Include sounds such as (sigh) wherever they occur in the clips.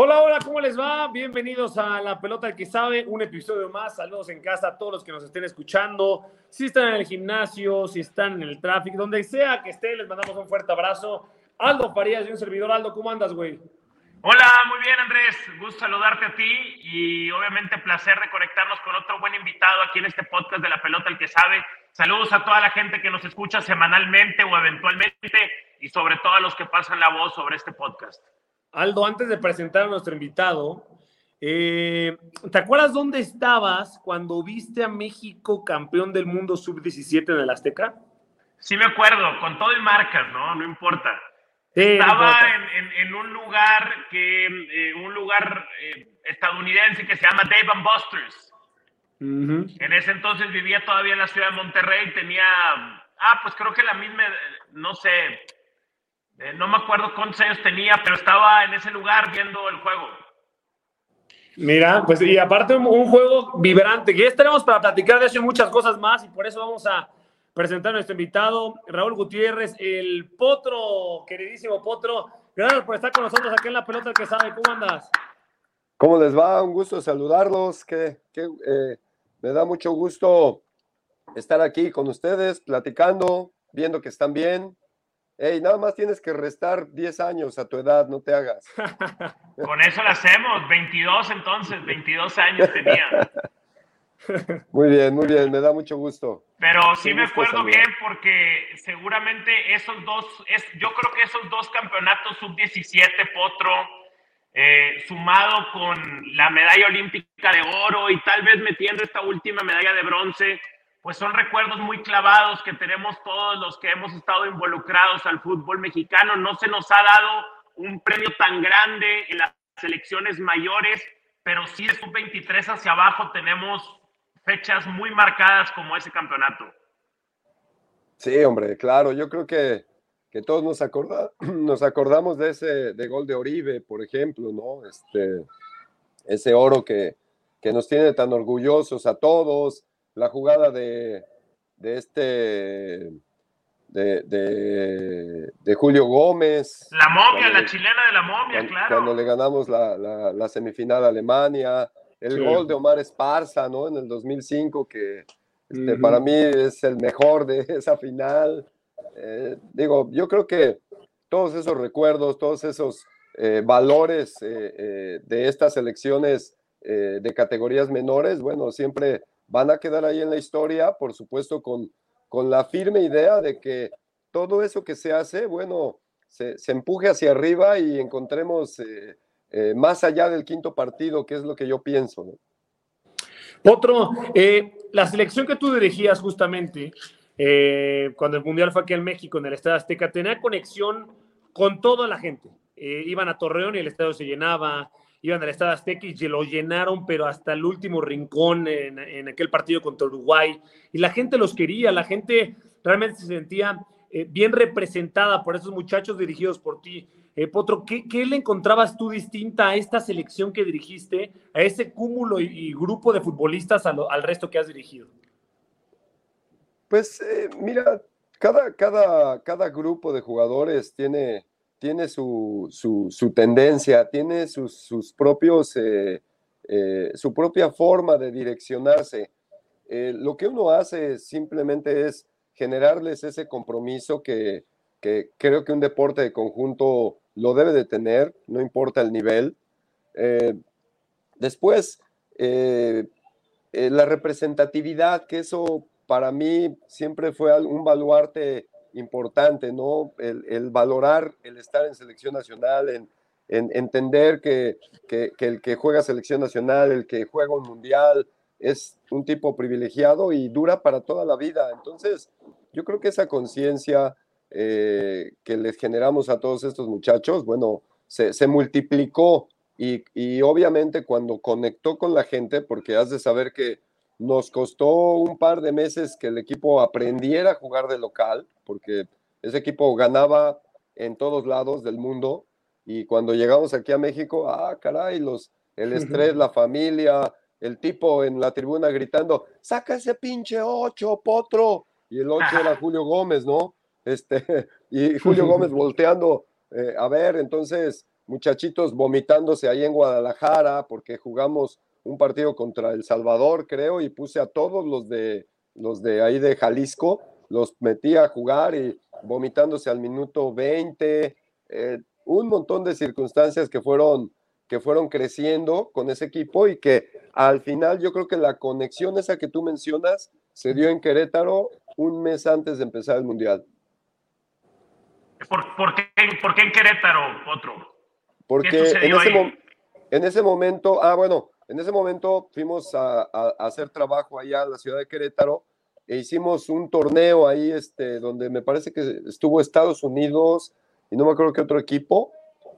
Hola, hola, ¿cómo les va? Bienvenidos a La Pelota que Sabe, un episodio más. Saludos en casa a todos los que nos estén escuchando. Si están en el gimnasio, si están en el tráfico, donde sea que estén, les mandamos un fuerte abrazo. Aldo Farías y un servidor. Aldo, ¿cómo andas, güey? Hola, muy bien, Andrés. Gusto saludarte a ti y obviamente placer de conectarnos con otro buen invitado aquí en este podcast de La Pelota el que Sabe. Saludos a toda la gente que nos escucha semanalmente o eventualmente y sobre todo a los que pasan la voz sobre este podcast. Aldo, antes de presentar a nuestro invitado, eh, ¿te acuerdas dónde estabas cuando viste a México campeón del mundo sub-17 en el Azteca? Sí me acuerdo, con todo y marcas, ¿no? No importa. Estaba en, un lugar que, eh, un lugar eh, estadounidense que se llama Dave and Buster's. En ese entonces vivía todavía en la ciudad de Monterrey, tenía, ah, pues creo que la misma, no sé, eh, no me acuerdo cuántos años tenía, pero estaba en ese lugar viendo el juego. Mira, pues y aparte un, juego vibrante, que ya estaremos para platicar de eso y muchas cosas más, y por eso vamos a presentar a nuestro invitado, Raúl Gutiérrez, el Potro, queridísimo Potro. Gracias por estar con nosotros aquí en La Pelota que sabe. ¿Cómo andas? ¿Cómo les va? Un gusto saludarlos. Que, eh, me da mucho gusto estar aquí con ustedes, platicando, viendo que están bien, Ey, nada más tienes que restar 10 años a tu edad, no te hagas. (laughs) Con eso lo hacemos, 22 entonces, 22 años tenía. (laughs) Muy bien, muy bien, me da mucho gusto. Pero sí me acuerdo bien porque seguramente esos dos, es, yo creo que esos dos campeonatos sub-17 Potro, eh, sumado con la medalla olímpica de oro y tal vez metiendo esta última medalla de bronce, pues son recuerdos muy clavados que tenemos todos los que hemos estado involucrados al fútbol mexicano. No se nos ha dado un premio tan grande en las selecciones mayores, pero sí de sub-23 hacia abajo tenemos fechas muy marcadas como ese campeonato. Sí, hombre, claro, yo creo que, que todos nos, acorda, (clears throat) nos acordamos de ese de gol de Oribe, por ejemplo, ¿no? Este, ese oro que, que nos tiene tan orgullosos a todos, la jugada de, de este de, de, Julio Gómez. La momia, la chilena de la momia, claro. Cuando le ganamos la, la, semifinal a Alemania, el gol de Omar Esparza, ¿no? En el 2005, que este, para mí es el mejor de (laughs) esa final. Eh, digo, yo creo que todos esos recuerdos, todos esos eh, valores eh, de estas elecciones de categorías menores, bueno, siempre van a quedar ahí en la historia, por supuesto, con, con la firme idea de que todo eso que se hace, bueno, se, empuje hacia arriba y encontremos eh, eh, más allá del quinto partido, que es lo que yo pienso. Otro, eh, la selección que tú dirigías justamente, cuando el Mundial fue aquí en México, en el Estadio Azteca, tenía conexión con toda la gente. iban a Torreón y el estadio se llenaba, iban al Estado Azteca y lo llenaron, pero hasta el último rincón en, aquel partido contra Uruguay. Y la gente los quería, la gente realmente se sentía eh, bien representada por esos muchachos dirigidos por ti. Eh, Potro, ¿qué, le encontrabas tú distinta a esta selección que dirigiste, a ese cúmulo y, grupo de futbolistas al resto que has dirigido? Pues eh, mira, cada, cada, cada grupo de jugadores tiene, tiene su, su, tendencia, tiene sus, sus propios, eh, eh, su propia forma de direccionarse. Eh, lo que uno hace simplemente es generarles ese compromiso que, que, creo que un deporte de conjunto lo debe de tener, no importa el nivel. después, la representatividad, que eso para mí siempre fue un baluarte importante, ¿no? El, valorar el estar en selección nacional, en, entender que, el que juega selección nacional, el que juega un mundial, es un tipo privilegiado y dura para toda la vida. Entonces, yo creo que esa conciencia eh, que les generamos a todos estos muchachos, bueno, se, multiplicó y, y, obviamente cuando conectó con la gente, porque has de saber que nos costó un par de meses que el equipo aprendiera a jugar de local, porque ese equipo ganaba en todos lados del mundo. Y cuando llegamos aquí a México, ah, caray, los, el estrés, la familia, el tipo en la tribuna gritando, saca ese pinche ocho, potro. Y el ocho era Julio Gómez, ¿no? Este, (laughs) y Julio Gómez (laughs) volteando eh, a ver, entonces muchachitos vomitándose ahí en Guadalajara porque jugamos un partido contra El Salvador, creo, y puse a todos los de los de ahí de Jalisco, los metí a jugar y vomitándose al minuto 20, eh, un montón de circunstancias que fueron que fueron creciendo con ese equipo y que al final yo creo que la conexión esa que tú mencionas se dio en Querétaro un mes antes de empezar el Mundial. ¿Por, qué, en Querétaro, otro? Porque en ese, en ese, momento, ah, bueno, en ese momento fuimos a, hacer trabajo allá en la ciudad de Querétaro e hicimos un torneo ahí, este, donde me parece que estuvo Estados Unidos y no me acuerdo qué otro equipo,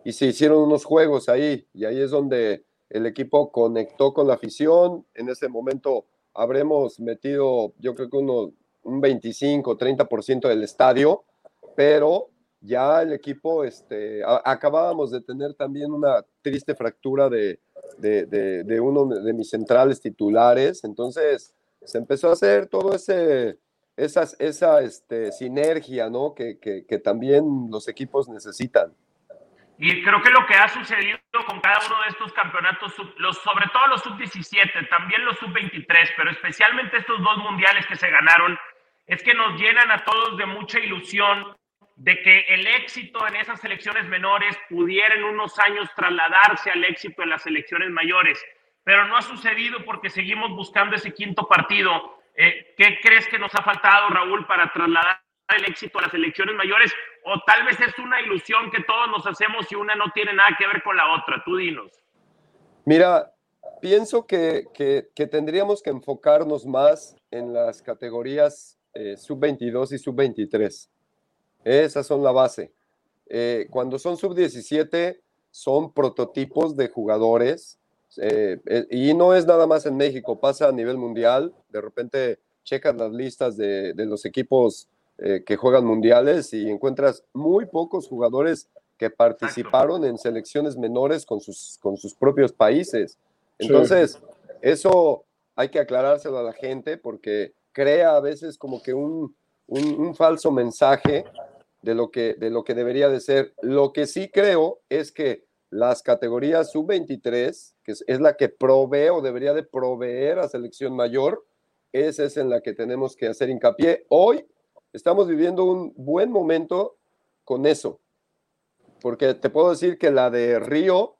y se hicieron unos juegos ahí, y ahí es donde el equipo conectó con la afición. En ese momento habremos metido, yo creo que uno, un 25, 30% del estadio, pero ya el equipo, este, acabábamos de tener también una triste fractura de, de, uno de mis centrales titulares, entonces se empezó a hacer todo ese, esas, esa este, sinergia, ¿no? Que, que, que también los equipos necesitan. Y creo que lo que ha sucedido con cada uno de estos campeonatos, los, sobre todo los sub-17, también los sub-23, pero especialmente estos dos mundiales que se ganaron, es que nos llenan a todos de mucha ilusión de que el éxito en esas selecciones menores pudiera en unos años trasladarse al éxito en las selecciones mayores. Pero no ha sucedido porque seguimos buscando ese quinto partido. Eh, ¿Qué crees que nos ha faltado, Raúl, para trasladar el éxito a las elecciones mayores o tal vez es una ilusión que todos nos hacemos y una no tiene nada que ver con la otra. Tú dinos. Mira, pienso que, que, tendríamos que enfocarnos más en las categorías eh, sub-22 y sub-23. Esas son la base. Eh, cuando son sub-17 son prototipos de jugadores eh, y no es nada más en México, pasa a nivel mundial. De repente checas las listas de, de los equipos eh, que juegan mundiales y encuentras muy pocos jugadores que participaron en selecciones menores con sus, con sus propios países. Entonces, eso hay que aclarárselo a la gente porque crea a veces como que un, un, falso mensaje de lo, que, de lo que debería de ser. Lo que sí creo es que las categorías sub-23, que es, la que provee o debería de proveer a selección mayor, esa es en la que tenemos que hacer hincapié. Hoy estamos viviendo un buen momento con eso, porque te puedo decir que la de Río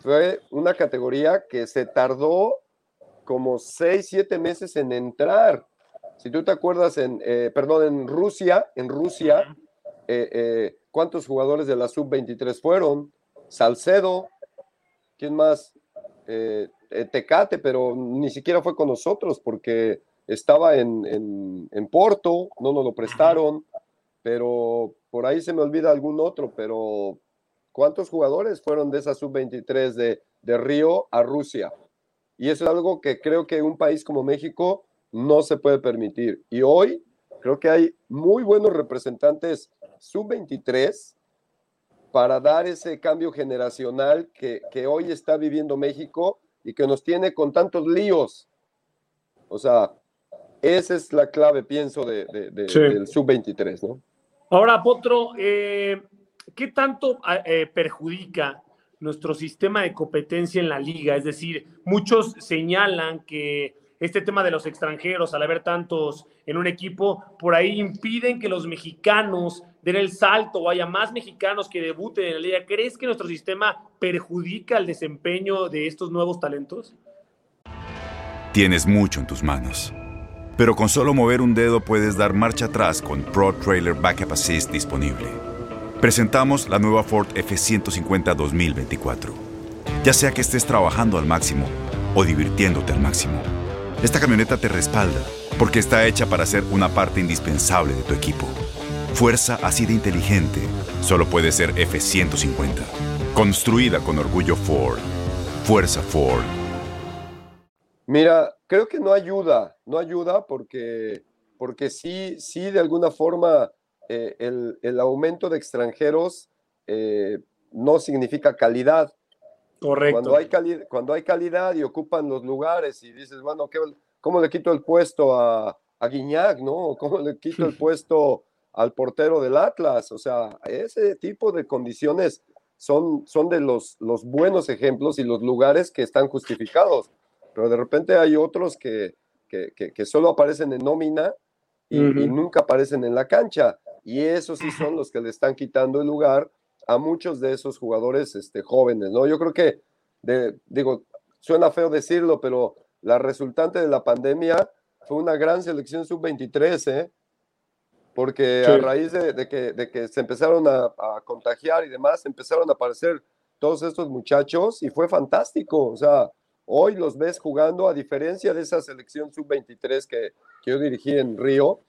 fue una categoría que se tardó como seis, siete meses en entrar. Si tú te acuerdas, en, eh, perdón, en Rusia, en Rusia, eh, eh, ¿cuántos jugadores de la sub-23 fueron? Salcedo, ¿quién más? Tecate, pero ni siquiera fue con nosotros porque estaba en, Porto, no nos lo prestaron, pero por ahí se me olvida algún otro, pero ¿cuántos jugadores fueron de esa sub-23 de, de Río a Rusia? Y eso es algo que creo que un país como México no se puede permitir. Y hoy creo que hay muy buenos representantes sub-23 para dar ese cambio generacional que, que, hoy está viviendo México y que nos tiene con tantos líos. O sea, esa es la clave, pienso, de, del sub-23, ¿no? Ahora, Potro, eh, ¿qué tanto eh, perjudica nuestro sistema de competencia en la liga? Es decir, muchos señalan que este tema de los extranjeros, al haber tantos en un equipo, por ahí impiden que los mexicanos den el salto o haya más mexicanos que debuten en la liga. ¿Crees que nuestro sistema perjudica el desempeño de estos nuevos talentos? Tienes mucho en tus manos pero con solo mover un dedo puedes dar marcha atrás con Pro Trailer Backup Assist disponible. Presentamos la nueva Ford F150 2024. Ya sea que estés trabajando al máximo o divirtiéndote al máximo, esta camioneta te respalda porque está hecha para ser una parte indispensable de tu equipo. Fuerza así de inteligente solo puede ser F150. Construida con orgullo Ford. Fuerza Ford. Mira, creo que no ayuda, no ayuda porque, porque sí, sí, de alguna forma eh, el, aumento de extranjeros eh, no significa calidad. Correcto. Cuando hay, cuando hay calidad y ocupan los lugares y dices, bueno, ¿cómo le quito el puesto a, a Guiñac, no? ¿Cómo le quito el (laughs) puesto al portero del Atlas? O sea, ese tipo de condiciones son, son de los, los buenos ejemplos y los lugares que están justificados. Pero de repente hay otros que, que, que, solo aparecen en nómina y, nunca aparecen en la cancha. Y esos sí son los que le están quitando el lugar a muchos de esos jugadores este, jóvenes, ¿no? Yo creo que, de, digo, suena feo decirlo, pero la resultante de la pandemia fue una gran selección sub-23, ¿eh? Porque a raíz de, que, de, que, se empezaron a, contagiar y demás, empezaron a aparecer todos estos muchachos y fue fantástico. O sea, hoy los ves jugando, a diferencia de esa selección sub-23 que, que, yo dirigí en Río,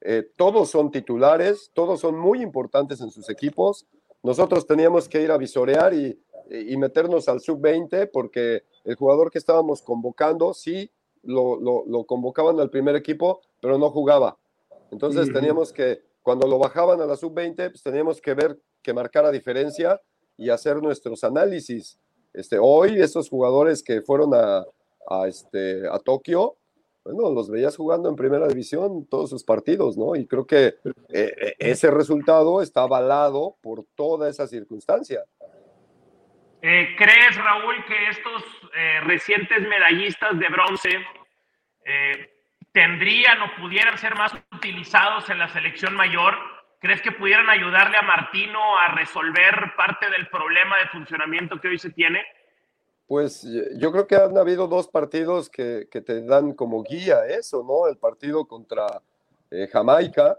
eh, todos son titulares, todos son muy importantes en sus equipos. Nosotros teníamos que ir a visorear y, y meternos al sub-20 porque el jugador que estábamos convocando sí lo, lo, convocaban al primer equipo, pero no jugaba. Entonces teníamos que, cuando lo bajaban a la sub-20, pues teníamos que ver, que marcar la diferencia y hacer nuestros análisis. Este, hoy esos jugadores que fueron a, a, este, a Tokio, bueno, los veías jugando en primera división todos sus partidos, ¿no? Y creo que eh, eh, ese resultado está avalado por toda esa circunstancia. Eh, ¿Crees, Raúl, que estos recientes medallistas de bronce tendrían o pudieran ser más utilizados en la selección mayor? ¿Crees que pudieran ayudarle a Martino a resolver parte del problema de funcionamiento que hoy se tiene? Pues yo creo que han habido dos partidos que, te dan como guía eso, ¿no? El partido contra eh, Jamaica,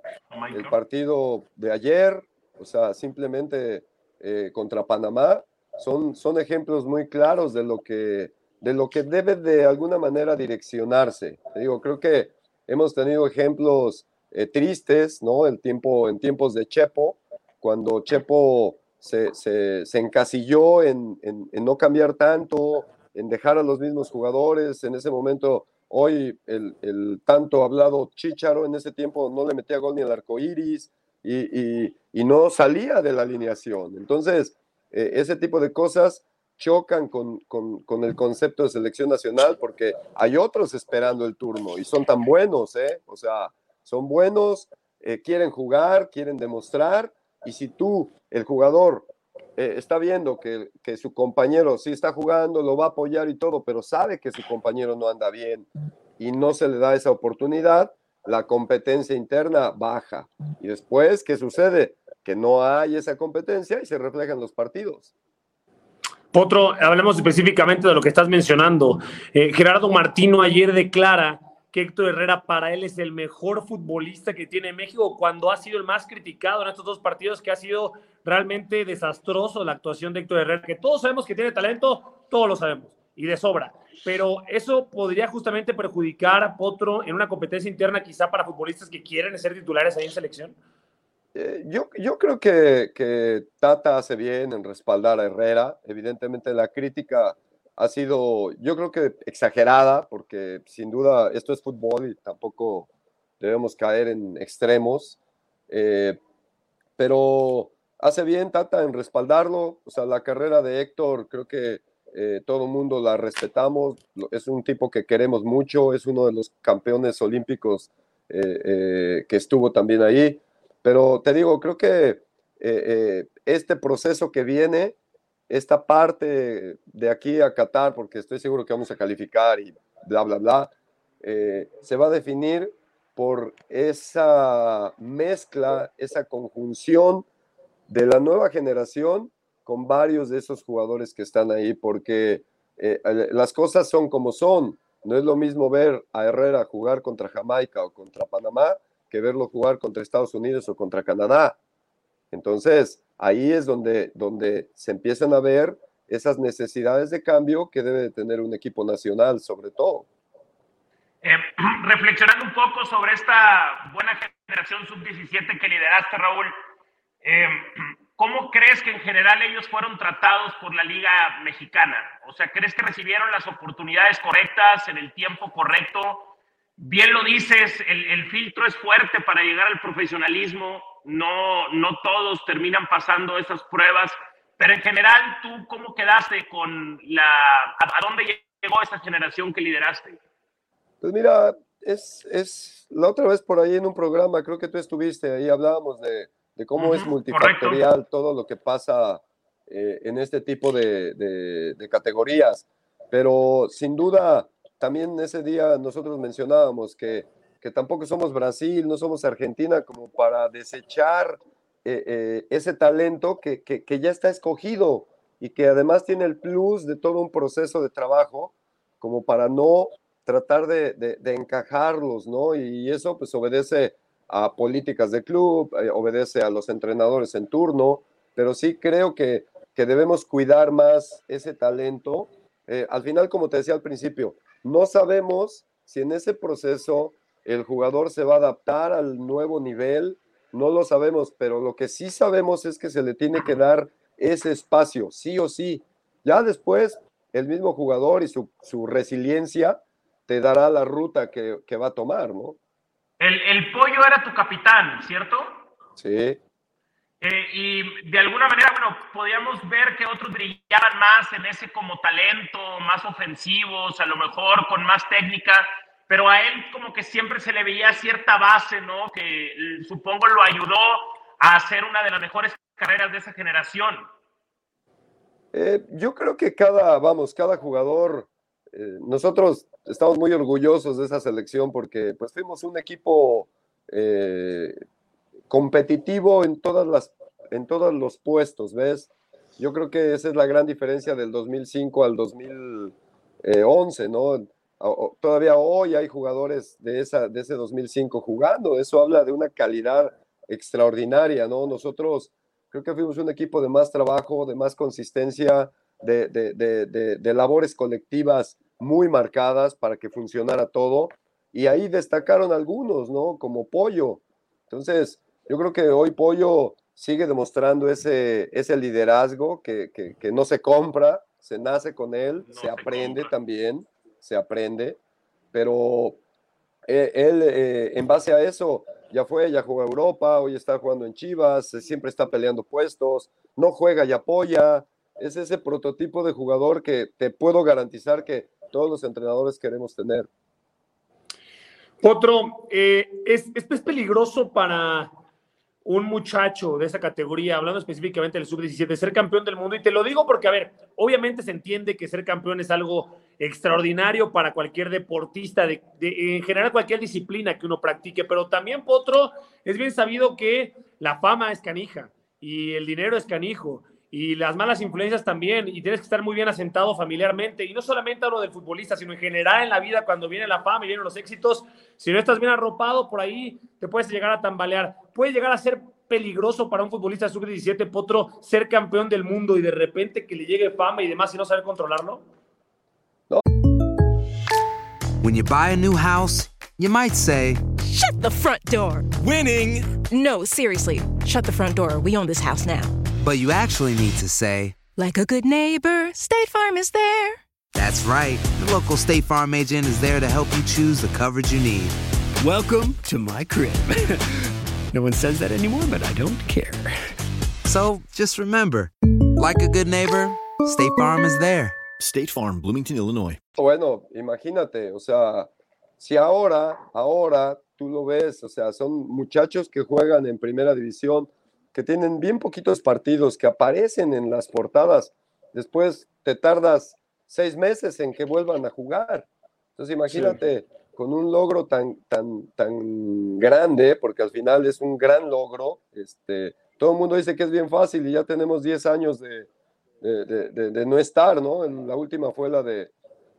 el partido de ayer, o sea, simplemente eh, contra Panamá, son, son ejemplos muy claros de lo que de lo que debe de alguna manera direccionarse. Te digo, creo que hemos tenido ejemplos eh, tristes, ¿no? El tiempo, en tiempos de Chepo, cuando Chepo se, se, encasilló en, en, no cambiar tanto, en dejar a los mismos jugadores. En ese momento, hoy el, el tanto hablado Chicharo en ese tiempo no le metía gol ni al arco iris y, y, y no salía de la alineación. Entonces, eh, ese tipo de cosas chocan con, con, con, el concepto de selección nacional porque hay otros esperando el turno y son tan buenos, ¿eh? O sea, son buenos, eh, quieren jugar, quieren demostrar y si tú, el jugador, eh, está viendo que, que, su compañero sí está jugando, lo va a apoyar y todo, pero sabe que su compañero no anda bien y no se le da esa oportunidad, la competencia interna baja. Y después, ¿qué sucede? Que no hay esa competencia y se reflejan los partidos. Potro, hablemos específicamente de lo que estás mencionando. Eh, Gerardo Martino ayer declara que Héctor Herrera para él es el mejor futbolista que tiene México cuando ha sido el más criticado en estos dos partidos, que ha sido realmente desastroso la actuación de Héctor Herrera, que todos sabemos que tiene talento, todos lo sabemos, y de sobra. Pero eso podría justamente perjudicar a Potro en una competencia interna quizá para futbolistas que quieren ser titulares ahí en selección. Eh, yo, yo creo que, que Tata hace bien en respaldar a Herrera. Evidentemente la crítica ha sido, yo creo que exagerada, porque sin duda esto es fútbol y tampoco debemos caer en extremos. Eh, pero hace bien Tata en respaldarlo. O sea, la carrera de Héctor, creo que eh, todo el mundo la respetamos. Es un tipo que queremos mucho, es uno de los campeones olímpicos eh, que estuvo también ahí. Pero te digo, creo que este proceso que viene esta parte de aquí a Qatar, porque estoy seguro que vamos a calificar y bla, bla, bla, eh, se va a definir por esa mezcla, esa conjunción de la nueva generación con varios de esos jugadores que están ahí, porque eh, las cosas son como son. No es lo mismo ver a Herrera jugar contra Jamaica o contra Panamá que verlo jugar contra Estados Unidos o contra Canadá. Entonces, ahí es donde, donde se empiezan a ver esas necesidades de cambio que debe tener un equipo nacional, sobre todo. Eh, (clears throat) reflexionando un poco sobre esta buena generación sub-17 que lideraste, Raúl, eh, (clears throat) ¿cómo crees que en general ellos fueron tratados por la Liga Mexicana? O sea, ¿crees que recibieron las oportunidades correctas en el tiempo correcto? Bien lo dices, el, el filtro es fuerte para llegar al profesionalismo no, no todos terminan pasando esas pruebas, pero en general, ¿tú cómo quedaste con la... ¿A, dónde llegó esta generación que lideraste? Pues mira, es, es la otra vez por ahí en un programa, creo que tú estuviste, ahí hablábamos de, de cómo es multifactorial todo lo que pasa eh, en este tipo de, categorías. Pero sin duda, también ese día nosotros mencionábamos que, que tampoco somos Brasil, no somos Argentina como para desechar eh, eh, ese talento que, que, ya está escogido y que además tiene el plus de todo un proceso de trabajo como para no tratar de, de, encajarlos, ¿no? Y eso pues obedece a políticas de club, obedece a los entrenadores en turno, pero sí creo que que debemos cuidar más ese talento. Eh, al final, como te decía al principio, no sabemos si en ese proceso el jugador se va a adaptar al nuevo nivel, no lo sabemos, pero lo que sí sabemos es que se le tiene que dar ese espacio, sí o sí. Ya después, el mismo jugador y su, resiliencia te dará la ruta que, va a tomar, ¿no? El, el pollo era tu capitán, ¿cierto? Sí. Eh, y de alguna manera, bueno, podíamos ver que otros brillaban más en ese como talento, más ofensivos, a lo mejor con más técnica, pero a él como que siempre se le veía cierta base, ¿no? Que eh, supongo lo ayudó a hacer una de las mejores carreras de esa generación. Eh, yo creo que cada, vamos, cada jugador, nosotros estamos muy orgullosos de esa selección porque pues fuimos un equipo competitivo en todas las en todos los puestos, ¿ves? Yo creo que esa es la gran diferencia del 2005 al 2011, ¿no? Todavía hoy hay jugadores de, esa, de ese 2005 jugando, eso habla de una calidad extraordinaria, ¿no? Nosotros creo que fuimos un equipo de más trabajo, de más consistencia, de, de, de, de labores colectivas muy marcadas para que funcionara todo. Y ahí destacaron algunos, ¿no? Como Pollo. Entonces, yo creo que hoy Pollo sigue demostrando ese, ese liderazgo que, que, no se compra, se nace con él, se, aprende también, se aprende, pero eh, él, eh, en base a eso ya fue, ya jugó a Europa, hoy está jugando en Chivas, siempre está peleando puestos, no juega y apoya, es ese prototipo de jugador que te puedo garantizar que todos los entrenadores queremos tener. Otro, eh, es, es peligroso para un muchacho de esa categoría, hablando específicamente del sub-17, ser campeón del mundo. Y te lo digo porque, a ver, obviamente se entiende que ser campeón es algo extraordinario para cualquier deportista, de, en general cualquier disciplina que uno practique, pero también, Potro, es bien sabido que la fama es canija y el dinero es canijo y las malas influencias también, y tienes que estar muy bien asentado familiarmente, y no solamente hablo del futbolista, sino en general en la vida, cuando viene la fama y vienen los éxitos, si no estás bien arropado por ahí, te puedes llegar a tambalear, puede llegar a ser peligroso para un futbolista sub-17, Potro, ser campeón del mundo y de repente que le llegue fama y demás y no saber controlarlo. No. When you buy a new house, you might say, Shut the front door. Winning. No, seriously, shut the front door. We own this house now. But you actually need to say, like a good neighbor, State Farm is there. That's right. The local State Farm agent is there to help you choose the coverage you need. Welcome to my crib. (laughs) no one says that anymore, but I don't care. So just remember, like a good neighbor, State Farm is there. State Farm, Bloomington, Illinois. Bueno, imagínate, o sea, si ahora, ahora tú lo ves, o sea, son muchachos que juegan en primera división que tienen bien poquitos partidos, que aparecen en las portadas, después te tardas seis meses en que vuelvan a jugar. Entonces imagínate, con un logro tan, tan, tan grande, porque al final es un gran logro, este, todo el mundo dice que es bien fácil y ya tenemos 10 años de, de, de, no estar, ¿no? La última fue la de,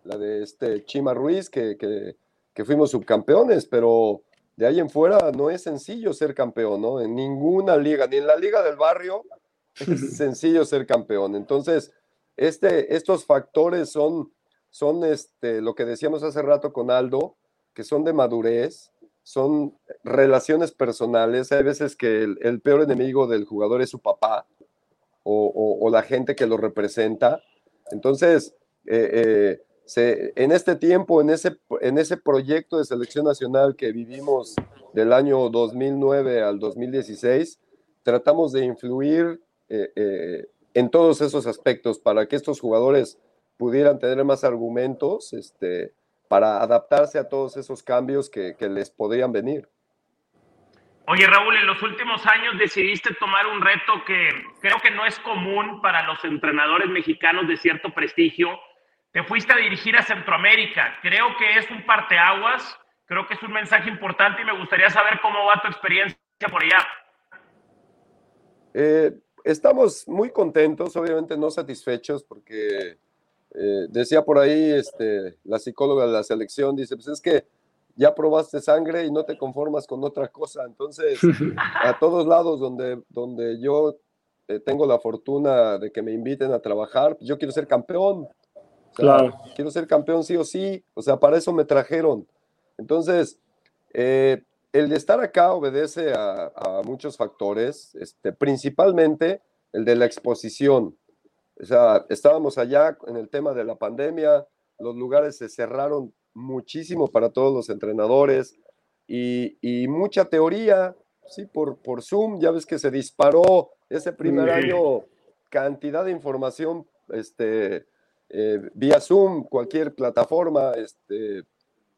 la de este Chima Ruiz, que, que, que fuimos subcampeones, pero de ahí en fuera no es sencillo ser campeón, ¿no? En ninguna liga, ni en la liga del barrio es (laughs) sencillo ser campeón. Entonces, este, estos factores son, son este, lo que decíamos hace rato con Aldo, que son de madurez, son relaciones personales. Hay veces que el, peor enemigo del jugador es su papá o, la gente que lo representa. Entonces, eh, eh, en este tiempo, en ese, en ese proyecto de selección nacional que vivimos del año 2009 al 2016, tratamos de influir eh, eh, en todos esos aspectos para que estos jugadores pudieran tener más argumentos este, para adaptarse a todos esos cambios que, les podrían venir. Oye, Raúl, en los últimos años decidiste tomar un reto que creo que no es común para los entrenadores mexicanos de cierto prestigio. Te fuiste a dirigir a Centroamérica. Creo que es un parteaguas, creo que es un mensaje importante y me gustaría saber cómo va tu experiencia por allá. Eh, estamos muy contentos, obviamente no satisfechos, porque eh, decía por ahí este, la psicóloga de la selección, dice, pues es que ya probaste sangre y no te conformas con otra cosa. Entonces, (laughs) a todos lados donde, donde yo eh, tengo la fortuna de que me inviten a trabajar, yo quiero ser campeón. Claro. Quiero ser campeón sí o sí. O sea, para eso me trajeron. Entonces, eh, el de estar acá obedece a, muchos factores, este, principalmente el de la exposición. O sea, estábamos allá en el tema de la pandemia, los lugares se cerraron muchísimo para todos los entrenadores y, mucha teoría, sí, por, por Zoom, ya ves que se disparó ese primer año cantidad de información este, eh, vía Zoom, cualquier plataforma, este,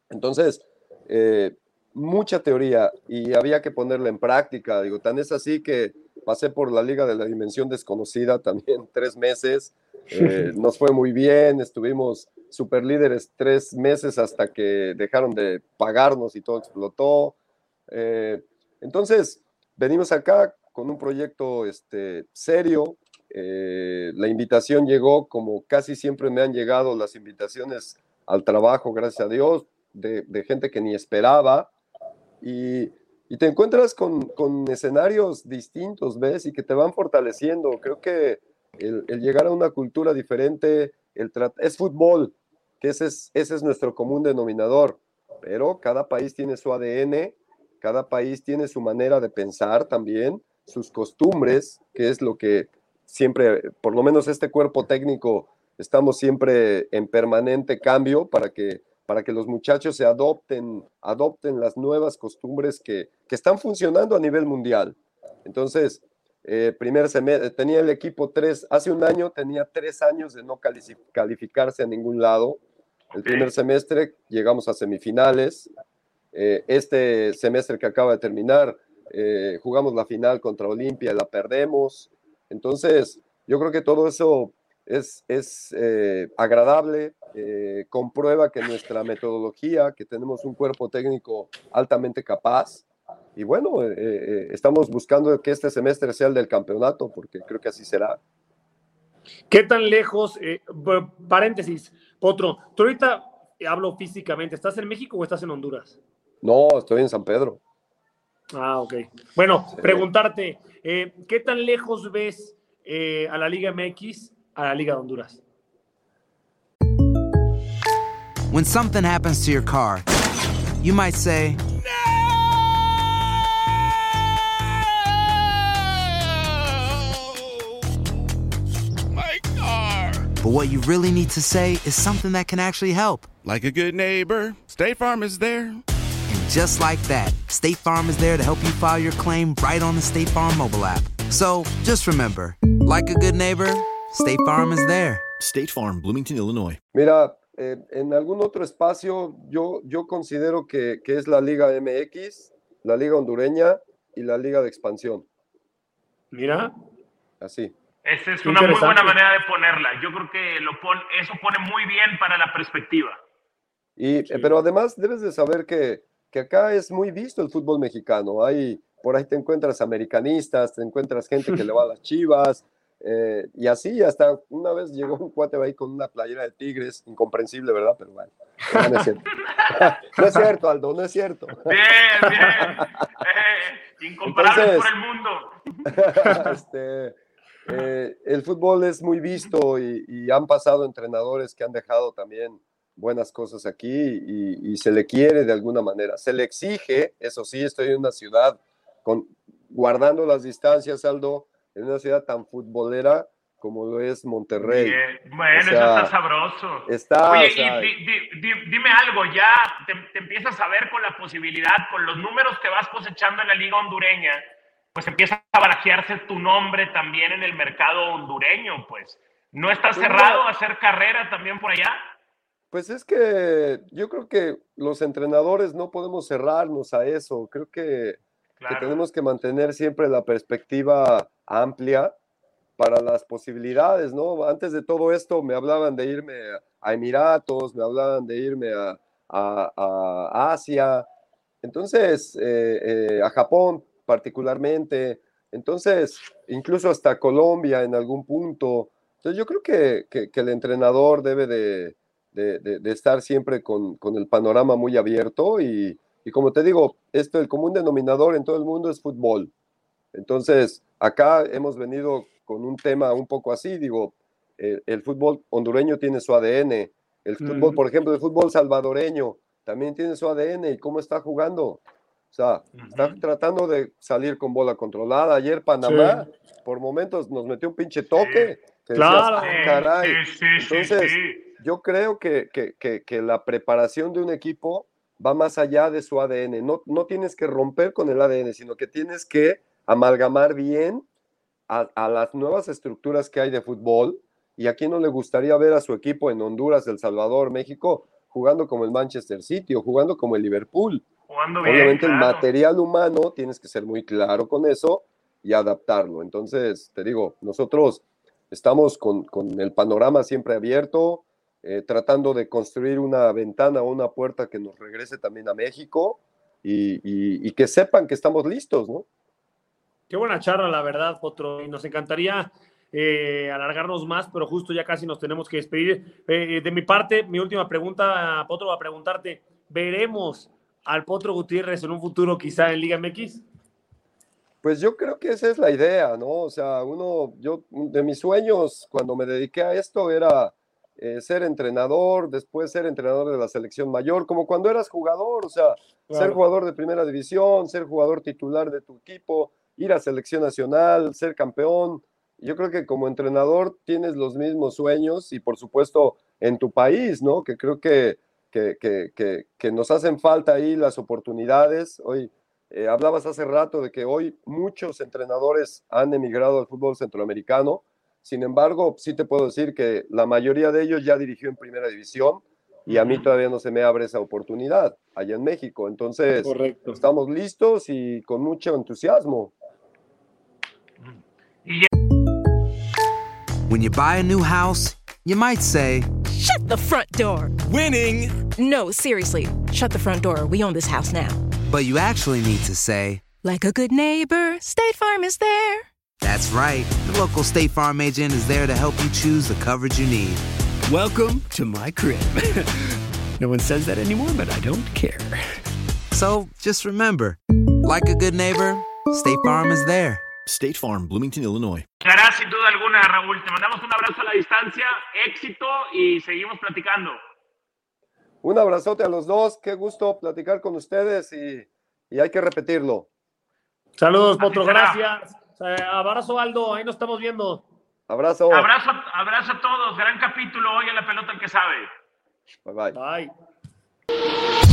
entonces, eh, mucha teoría y había que ponerla en práctica, digo, tan es así que pasé por la Liga de la Dimensión Desconocida también (laughs) tres meses, eh, (laughs) nos fue muy bien, estuvimos super líderes tres meses hasta que dejaron de pagarnos y todo explotó. Eh, entonces, venimos acá con un proyecto este, serio. Eh, la invitación llegó como casi siempre me han llegado las invitaciones al trabajo, gracias a Dios, de, gente que ni esperaba. Y, te encuentras con, escenarios distintos, ¿ves? Y que te van fortaleciendo. Creo que el, llegar a una cultura diferente, el es fútbol, ese es, ese es nuestro común denominador. Pero cada país tiene su ADN, cada país tiene su manera de pensar también, sus costumbres, que es lo que siempre, por lo menos este cuerpo técnico, estamos siempre en permanente cambio para que, para que los muchachos se adopten, adopten las nuevas costumbres que, que están funcionando a nivel mundial. Entonces, eh, primer semestre, tenía el equipo tres, hace un año tenía tres años de no calificarse a ningún lado. El primer semestre llegamos a semifinales. Eh, este semestre que acaba de terminar, eh, jugamos la final contra Olimpia, la perdemos. Entonces, yo creo que todo eso es, es eh, agradable, comprueba que nuestra metodología, que tenemos un cuerpo técnico altamente capaz, y bueno, estamos buscando que este semestre sea el del campeonato, porque creo que así será. ¿Qué tan lejos, paréntesis, otro, tú ahorita hablo físicamente, ¿estás en México o estás en Honduras? No, estoy en San Pedro. Ah, ok. Bueno, preguntarte, eh, ¿qué tan lejos ves eh, a la Liga MX a la Liga de Honduras? When something happens to your car, you might say, But what you really need to say is something that can actually help. Like a good neighbor, State Farm is there. Just like that, State Farm is there to help you file your claim right on the State Farm mobile app. So just remember, like a good neighbor, State Farm is there. State Farm, Bloomington, Illinois. Mira, eh, en algún otro espacio yo, yo considero que, que es la Liga MX, la Liga Hondureña y la Liga de Expansión. Mira. Así. Esa es una muy buena manera de ponerla. Yo creo que lo eso pone muy bien para la perspectiva. Y, eh, Pero además debes de saber que, que acá es muy visto el fútbol mexicano. Hay, por ahí te encuentras americanistas, te encuentras gente que le va a las chivas, eh, y así, hasta una vez llegó un cuate ahí con una playera de tigres, incomprensible, ¿verdad? Pero bueno, no es cierto. (laughs) no es cierto, Aldo, no es cierto. Bien, bien. Eh, incomparable por el mundo. (laughs) este, eh, el fútbol es muy visto y, han pasado entrenadores que han dejado también buenas cosas aquí y, se le quiere de alguna manera. Se le exige, eso sí, estoy en una ciudad con, guardando las distancias, Aldo, en una ciudad tan futbolera como lo es Monterrey. Bueno, eso está sabroso. Está, Oye, y dime algo, ya te, te, empiezas a ver con la posibilidad, con los números que vas cosechando en la liga hondureña, pues empieza a barajearse tu nombre también en el mercado hondureño, pues. ¿No estás pues cerrado a hacer carrera también por allá? Pues es que yo creo que los entrenadores no podemos cerrarnos a eso. Creo que que tenemos que mantener siempre la perspectiva amplia para las posibilidades, ¿no? Antes de todo esto me hablaban de irme a Emiratos, me hablaban de irme a, Asia, entonces eh, eh, a Japón particularmente, entonces incluso hasta Colombia en algún punto. Entonces yo creo que, el entrenador debe de, estar siempre con, el panorama muy abierto y, y como te digo, esto el común denominador en todo el mundo es fútbol. Entonces, acá hemos venido con un tema un poco así, digo, el, fútbol hondureño tiene su ADN, el fútbol, por ejemplo, el fútbol salvadoreño también tiene su ADN y cómo está jugando. O sea, está tratando de salir con bola controlada. Ayer Panamá, por momentos, nos metió un pinche toque. claro. Ah, caray. Entonces, yo creo que, que, que, la preparación de un equipo va más allá de su ADN. No, no tienes que romper con el ADN, sino que tienes que amalgamar bien a, las nuevas estructuras que hay de fútbol. ¿Y a quién no le gustaría ver a su equipo en Honduras, El Salvador, México, jugando como el Manchester City o jugando como el Liverpool? Obviamente el material humano tienes que ser muy claro con eso y adaptarlo. Entonces, te digo, nosotros estamos con, el panorama siempre abierto, eh, tratando de construir una ventana o una puerta que nos regrese también a México y que sepan que estamos listos, ¿no? Qué buena charla, la verdad, Potro. Y nos encantaría eh, alargarnos más, pero justo ya casi nos tenemos que despedir. Eh, de mi parte, mi última pregunta, Potro, va a preguntarte, ¿veremos al Potro Gutiérrez en un futuro quizá en Liga MX? Pues yo creo que esa es la idea, ¿no? O sea, uno, yo, de mis sueños cuando me dediqué a esto era eh, ser entrenador, después ser entrenador de la selección mayor, como cuando eras jugador, o sea, ser jugador de primera división, ser jugador titular de tu equipo, ir a selección nacional, ser campeón. Yo creo que como entrenador tienes los mismos sueños y por supuesto en tu país, ¿no? Que creo que, que, nos hacen falta ahí las oportunidades. Hoy eh, hablabas hace rato de que hoy muchos entrenadores han emigrado al fútbol centroamericano. Sin embargo, sí te puedo decir que la mayoría de ellos ya dirigió en primera división y a mí todavía no se me abre esa oportunidad allá en México. Entonces, estamos listos y con mucho entusiasmo. When you buy a new house, you might say, Shut the front door! Winning! No, seriously, shut the front door. We own this house now. But you actually need to say, Like a good neighbor, State Farm is there. That's right. The local State Farm agent is there to help you choose the coverage you need. Welcome to my crib. (laughs) no one says that anymore, but I don't care. So just remember, like a good neighbor, State Farm is there. State Farm, Bloomington, Illinois. Claro, sin duda alguna, Raúl. Te mandamos un abrazo a la distancia, éxito y seguimos platicando. Un abrazote a los dos, qué gusto platicar con ustedes y, y hay que repetirlo. Saludos, Potro, gracias. Abrazo, Aldo, ahí nos estamos viendo. Abrazo. Abrazo, abrazo a todos, gran capítulo hoy en la pelota el que sabe. Bye bye. Bye.